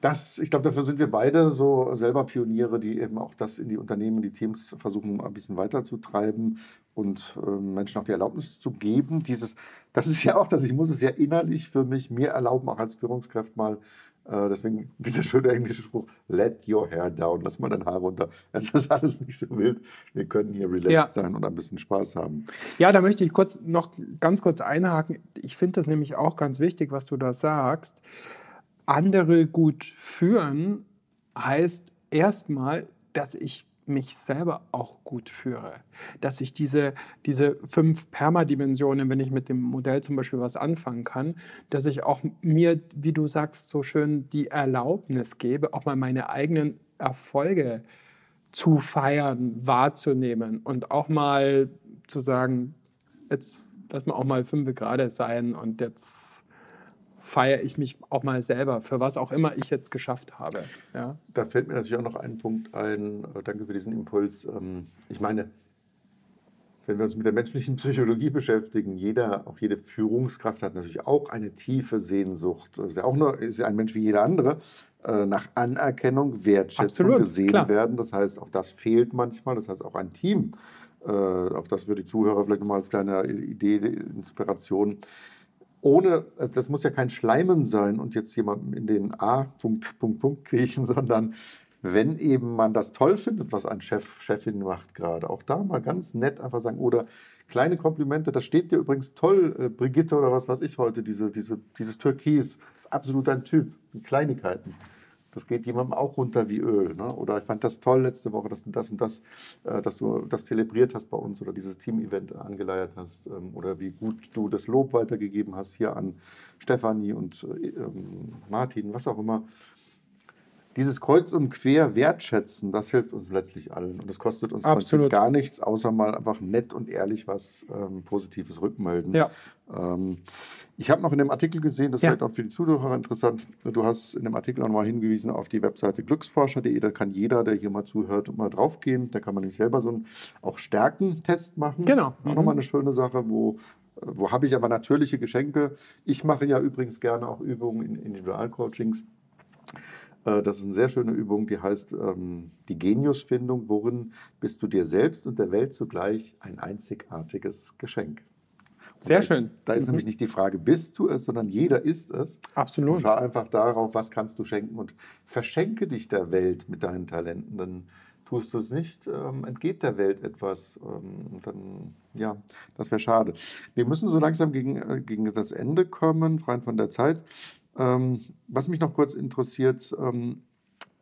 das, ich glaube, dafür sind wir beide so selber Pioniere, die eben auch das in die Unternehmen, die Teams versuchen, ein bisschen weiterzutreiben und äh, Menschen auch die Erlaubnis zu geben. Dieses, das ist ja auch das, ich muss es ja innerlich für mich mir erlauben, auch als Führungskraft mal. Äh, deswegen dieser schöne englische Spruch, let your hair down, lass mal dein Haar runter. Es ist alles nicht so wild. Wir können hier relaxed ja. sein und ein bisschen Spaß haben. Ja, da möchte ich kurz noch ganz kurz einhaken. Ich finde das nämlich auch ganz wichtig, was du da sagst andere gut führen heißt erstmal, dass ich mich selber auch gut führe. Dass ich diese, diese fünf Permadimensionen, wenn ich mit dem Modell zum Beispiel was anfangen kann, dass ich auch mir, wie du sagst, so schön die Erlaubnis gebe, auch mal meine eigenen Erfolge zu feiern, wahrzunehmen und auch mal zu sagen, jetzt lass mal auch mal fünf gerade sein und jetzt feiere ich mich auch mal selber, für was auch immer ich jetzt geschafft habe. Ja. Da fällt mir natürlich auch noch ein Punkt ein. Äh, danke für diesen Impuls. Ähm, ich meine, wenn wir uns mit der menschlichen Psychologie beschäftigen, jeder, auch jede Führungskraft hat natürlich auch eine tiefe Sehnsucht. Ist ja auch nur, ist ja ein Mensch wie jeder andere, äh, nach Anerkennung, Wertschätzung Absolut, gesehen klar. werden. Das heißt, auch das fehlt manchmal. Das heißt, auch ein Team, äh, auch das für die Zuhörer vielleicht nochmal als kleine Idee, Inspiration ohne, also das muss ja kein Schleimen sein und jetzt jemandem in den A, Punkt, Punkt, kriechen, sondern wenn eben man das toll findet, was ein Chef, Chefin macht gerade, auch da mal ganz nett einfach sagen, oder kleine Komplimente, das steht dir übrigens toll, äh, Brigitte oder was weiß ich heute, diese, diese, dieses Türkis, ist absolut dein Typ, Kleinigkeiten. Das geht jemandem auch runter wie Öl. Ne? Oder ich fand das toll letzte Woche, dass du das und das, äh, dass du das zelebriert hast bei uns oder dieses Team-Event angeleiert hast. Ähm, oder wie gut du das Lob weitergegeben hast hier an Stefanie und äh, ähm, Martin, was auch immer. Dieses Kreuz und Quer wertschätzen, das hilft uns letztlich allen. Und das kostet uns gar nichts, außer mal einfach nett und ehrlich was ähm, Positives rückmelden. Ja. Ähm, ich habe noch in dem Artikel gesehen, das ja. ist vielleicht auch für die Zuhörer interessant, du hast in dem Artikel auch nochmal hingewiesen auf die Webseite glücksforscher.de, da kann jeder, der hier mal zuhört, mal draufgehen. Da kann man nämlich selber so einen auch Stärkentest machen. Genau. Auch mhm. nochmal eine schöne Sache, wo wo habe ich aber natürliche Geschenke? Ich mache ja übrigens gerne auch Übungen in Individualcoachings. Äh, das ist eine sehr schöne Übung, die heißt ähm, die Geniusfindung. Worin bist du dir selbst und der Welt zugleich ein einzigartiges Geschenk? Sehr da schön. Ist, da ist mhm. nämlich nicht die Frage, bist du es, sondern jeder ist es. Absolut. Und schau einfach darauf, was kannst du schenken und verschenke dich der Welt mit deinen Talenten. Dann tust du es nicht, ähm, entgeht der Welt etwas. Ähm, dann, ja, das wäre schade. Wir müssen so langsam gegen, äh, gegen das Ende kommen, rein von der Zeit. Ähm, was mich noch kurz interessiert, ähm,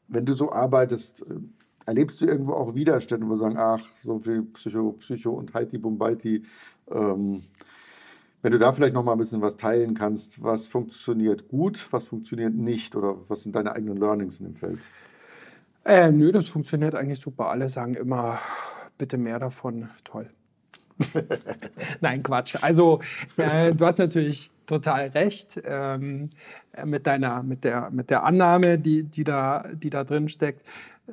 wenn du so arbeitest, äh, erlebst du irgendwo auch Widerstände, wo wir sagen, ach, so viel Psycho, Psycho und Haiti Bumbaiti, ähm, wenn du da vielleicht noch mal ein bisschen was teilen kannst, was funktioniert gut, was funktioniert nicht oder was sind deine eigenen Learnings in dem Feld? Äh, nö, das funktioniert eigentlich super. Alle sagen immer, bitte mehr davon. Toll. Nein, Quatsch. Also, äh, du hast natürlich total recht ähm, mit, deiner, mit, der, mit der Annahme, die, die, da, die da drin steckt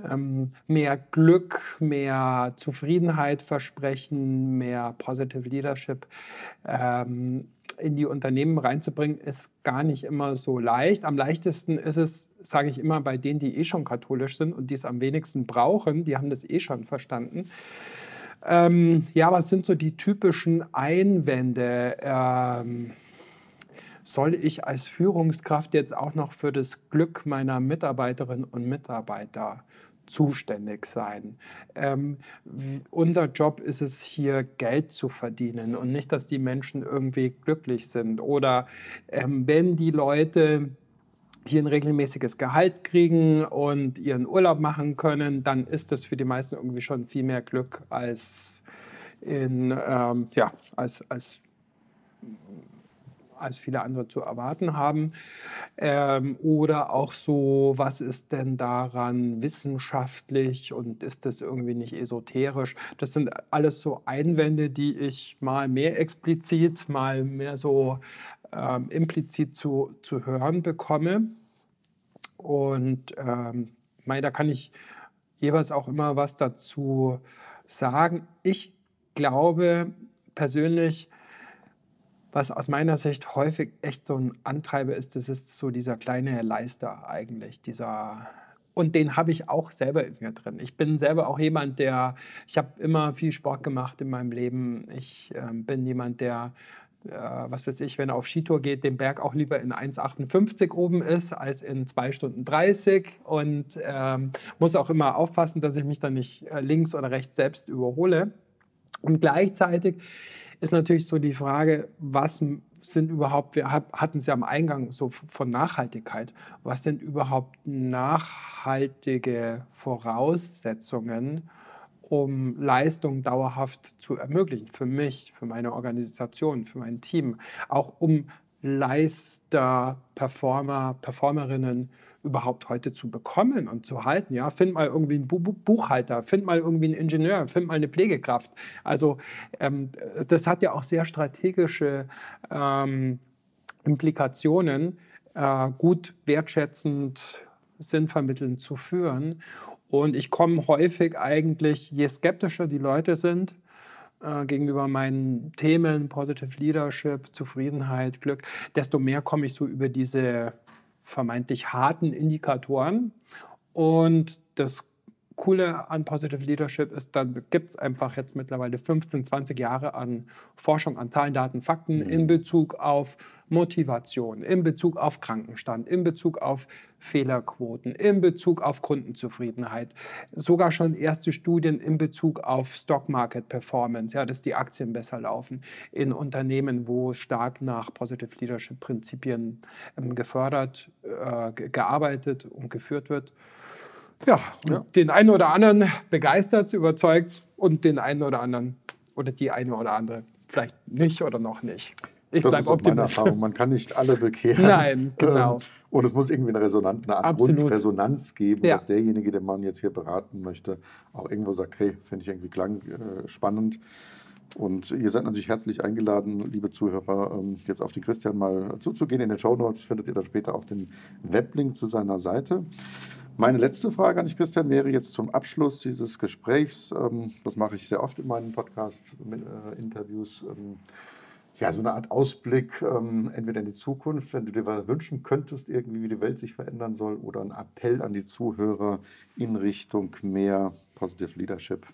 ähm, mehr Glück, mehr Zufriedenheit versprechen, mehr Positive Leadership ähm, in die Unternehmen reinzubringen, ist gar nicht immer so leicht. Am leichtesten ist es, sage ich immer, bei denen, die eh schon katholisch sind und die es am wenigsten brauchen, die haben das eh schon verstanden. Ähm, ja, was sind so die typischen Einwände? Ähm, soll ich als Führungskraft jetzt auch noch für das Glück meiner Mitarbeiterinnen und Mitarbeiter zuständig sein. Ähm, unser Job ist es hier, Geld zu verdienen und nicht, dass die Menschen irgendwie glücklich sind. Oder ähm, wenn die Leute hier ein regelmäßiges Gehalt kriegen und ihren Urlaub machen können, dann ist das für die meisten irgendwie schon viel mehr Glück als in, ähm, ja, als, als als viele andere zu erwarten haben. Ähm, oder auch so, was ist denn daran wissenschaftlich und ist das irgendwie nicht esoterisch? Das sind alles so Einwände, die ich mal mehr explizit, mal mehr so ähm, implizit zu, zu hören bekomme. Und ähm, mein, da kann ich jeweils auch immer was dazu sagen. Ich glaube persönlich, was aus meiner Sicht häufig echt so ein Antreiber ist, das ist so dieser kleine Leister eigentlich, dieser und den habe ich auch selber in mir drin. Ich bin selber auch jemand, der, ich habe immer viel Sport gemacht in meinem Leben. Ich äh, bin jemand, der, was weiß ich, wenn er auf Skitour geht, den Berg auch lieber in 1,58 oben ist, als in 2 Stunden 30. Und ähm, muss auch immer aufpassen, dass ich mich dann nicht äh, links oder rechts selbst überhole. Und gleichzeitig ist natürlich so die Frage, was sind überhaupt, wir hatten es ja am Eingang so von Nachhaltigkeit, was sind überhaupt nachhaltige Voraussetzungen, um Leistung dauerhaft zu ermöglichen, für mich, für meine Organisation, für mein Team, auch um Leister, Performer, Performerinnen überhaupt heute zu bekommen und zu halten. Ja, find mal irgendwie einen Buchhalter, find mal irgendwie einen Ingenieur, find mal eine Pflegekraft. Also ähm, das hat ja auch sehr strategische ähm, Implikationen, äh, gut wertschätzend, sinnvermittelnd zu führen. Und ich komme häufig eigentlich, je skeptischer die Leute sind, äh, gegenüber meinen Themen, Positive Leadership, Zufriedenheit, Glück, desto mehr komme ich so über diese vermeintlich harten Indikatoren. Und das Coole an Positive Leadership ist, da gibt es einfach jetzt mittlerweile 15, 20 Jahre an Forschung, an Zahlen, Daten, Fakten mhm. in Bezug auf Motivation, in Bezug auf Krankenstand, in Bezug auf Fehlerquoten, in Bezug auf Kundenzufriedenheit. Sogar schon erste Studien in Bezug auf Stock Market Performance, ja, dass die Aktien besser laufen in Unternehmen, wo stark nach Positive Leadership Prinzipien ähm, gefördert, äh, gearbeitet und geführt wird. Ja, ja. den einen oder anderen begeistert, überzeugt und den einen oder anderen oder die eine oder andere vielleicht nicht oder noch nicht. Ich bleibe Optimist. Meine Man kann nicht alle bekehren. Nein, genau. Ähm, und es muss irgendwie eine, Resonanz, eine Art Absolut. Grundresonanz geben, ja. dass derjenige, den man jetzt hier beraten möchte, auch irgendwo sagt, hey, finde ich irgendwie klang äh, spannend. Und ihr seid natürlich herzlich eingeladen, liebe Zuhörer, ähm, jetzt auf den Christian mal zuzugehen. In den Show Notes findet ihr dann später auch den Weblink zu seiner Seite. Meine letzte Frage an dich, Christian, wäre jetzt zum Abschluss dieses Gesprächs. Ähm, das mache ich sehr oft in meinen Podcast-Interviews. Ja, so eine Art Ausblick, ähm, entweder in die Zukunft, wenn du dir was wünschen könntest, irgendwie, wie die Welt sich verändern soll, oder ein Appell an die Zuhörer in Richtung mehr Positive Leadership.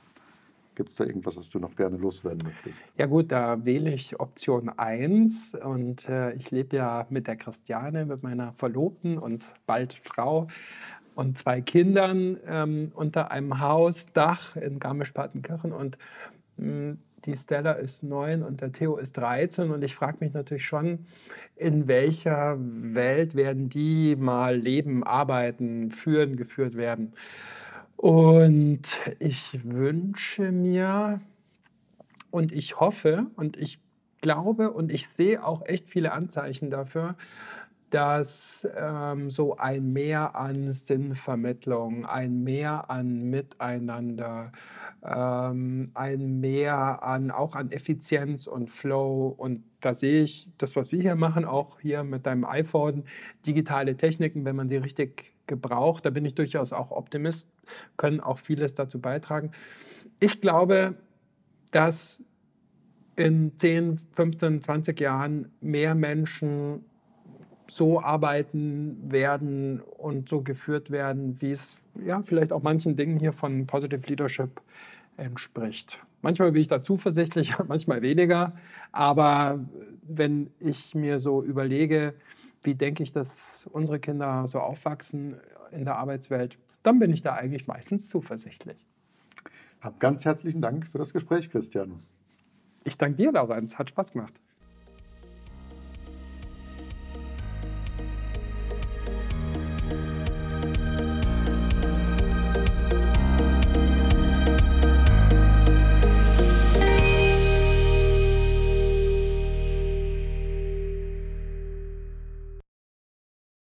Gibt es da irgendwas, was du noch gerne loswerden möchtest? Ja gut, da wähle ich Option 1 und äh, ich lebe ja mit der Christiane, mit meiner Verlobten und bald Frau und zwei Kindern ähm, unter einem Hausdach in Garmisch-Partenkirchen und mh, hm, die Stella ist neun und der Theo ist 13 und ich frage mich natürlich schon, in welcher Welt werden die mal leben, arbeiten, führen, geführt werden. Und ich wünsche mir und ich hoffe und ich glaube und ich sehe auch echt viele Anzeichen dafür, dass ähm, so ein Mehr an Sinnvermittlung, ein Mehr an Miteinander, ähm, ein Mehr an auch an Effizienz und Flow und da sehe ich das, was wir hier machen, auch hier mit deinem iPhone, digitale Techniken, wenn man sie richtig gebraucht, da bin ich durchaus auch Optimist, können auch vieles dazu beitragen. Ich glaube, dass in 10, 15, 20 Jahren mehr Menschen so arbeiten werden und so geführt werden, wie es ja vielleicht auch manchen Dingen hier von Positive Leadership entspricht. Manchmal bin ich da zuversichtlich, manchmal weniger, aber wenn ich mir so überlege, wie denke ich, dass unsere Kinder so aufwachsen in der Arbeitswelt, dann bin ich da eigentlich meistens zuversichtlich. Hab ganz herzlichen Dank für das Gespräch, Christian. Ich danke dir, Laurenz. Hat Spaß gemacht.